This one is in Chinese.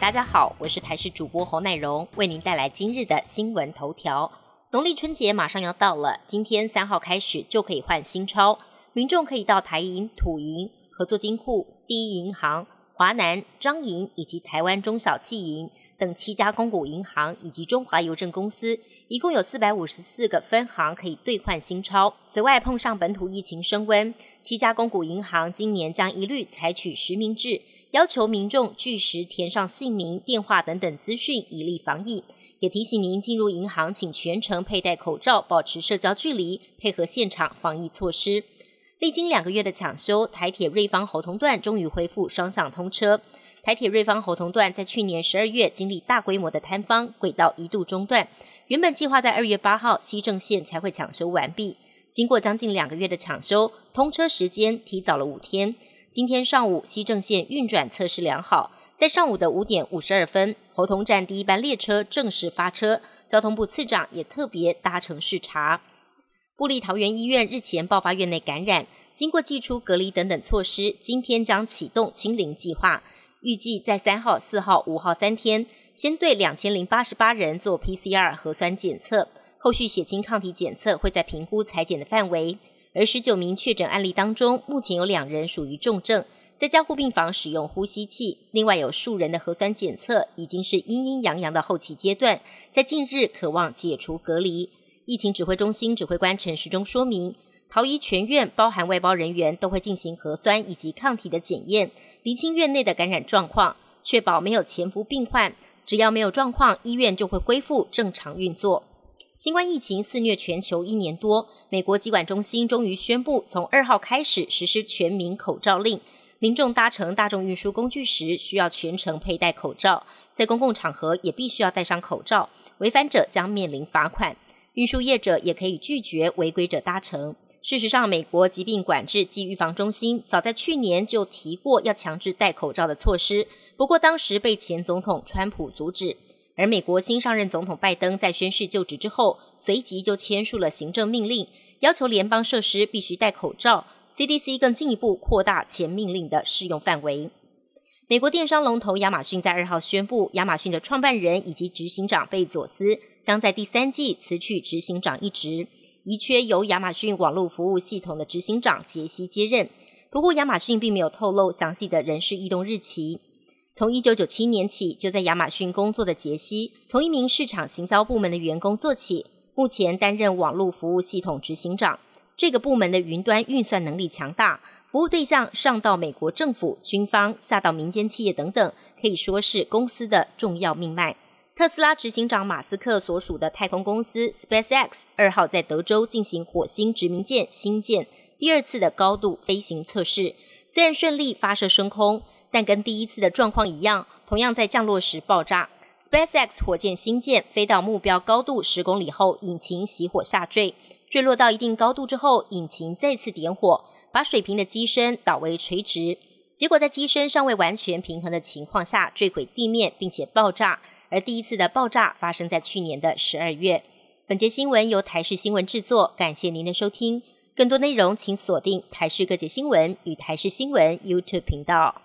大家好，我是台视主播侯乃荣，为您带来今日的新闻头条。农历春节马上要到了，今天三号开始就可以换新钞，民众可以到台银、土银、合作金库、第一银行、华南、张银以及台湾中小企银等七家公股银行以及中华邮政公司，一共有四百五十四个分行可以兑换新钞。此外，碰上本土疫情升温，七家公股银行今年将一律采取实名制。要求民众据实填上姓名、电话等等资讯，以利防疫。也提醒您进入银行，请全程佩戴口罩，保持社交距离，配合现场防疫措施。历经两个月的抢修，台铁瑞芳侯同段终于恢复双向通车。台铁瑞芳侯同段在去年十二月经历大规模的坍方，轨道一度中断。原本计划在二月八号西正线才会抢修完毕，经过将近两个月的抢修，通车时间提早了五天。今天上午，西正线运转测试良好。在上午的五点五十二分，侯同站第一班列车正式发车。交通部次长也特别搭乘视察。布利桃园医院日前爆发院内感染，经过寄出隔离等等措施，今天将启动清零计划。预计在三号、四号、五号三天，先对两千零八十八人做 PCR 核酸检测，后续血清抗体检测会在评估裁剪的范围。而十九名确诊案例当中，目前有两人属于重症，在加护病房使用呼吸器。另外有数人的核酸检测已经是阴阴阳阳的后期阶段，在近日渴望解除隔离。疫情指挥中心指挥官陈时中说明，桃医全院包含外包人员都会进行核酸以及抗体的检验，厘清院内的感染状况，确保没有潜伏病患。只要没有状况，医院就会恢复正常运作。新冠疫情肆虐全球一年多，美国疾管中心终于宣布，从二号开始实施全民口罩令。民众搭乘大众运输工具时，需要全程佩戴口罩，在公共场合也必须要戴上口罩，违反者将面临罚款。运输业者也可以拒绝违规者搭乘。事实上，美国疾病管制及预防中心早在去年就提过要强制戴口罩的措施，不过当时被前总统川普阻止。而美国新上任总统拜登在宣誓就职之后，随即就签署了行政命令，要求联邦设施必须戴口罩。CDC 更进一步扩大前命令的适用范围。美国电商龙头亚马逊在二号宣布，亚马逊的创办人以及执行长贝佐斯将在第三季辞去执行长一职，遗缺由亚马逊网络服务系统的执行长杰西接任。不过，亚马逊并没有透露详细的人事异动日期。从一九九七年起就在亚马逊工作的杰西，从一名市场行销部门的员工做起，目前担任网络服务系统执行长。这个部门的云端运算能力强大，服务对象上到美国政府、军方，下到民间企业等等，可以说是公司的重要命脉。特斯拉执行长马斯克所属的太空公司 SpaceX 二号在德州进行火星殖民舰新舰第二次的高度飞行测试，虽然顺利发射升空。但跟第一次的状况一样，同样在降落时爆炸。SpaceX 火箭新舰飞到目标高度十公里后，引擎熄火下坠。坠落到一定高度之后，引擎再次点火，把水平的机身导为垂直。结果在机身尚未完全平衡的情况下坠毁地面，并且爆炸。而第一次的爆炸发生在去年的十二月。本节新闻由台视新闻制作，感谢您的收听。更多内容请锁定台视各界新闻与台视新闻 YouTube 频道。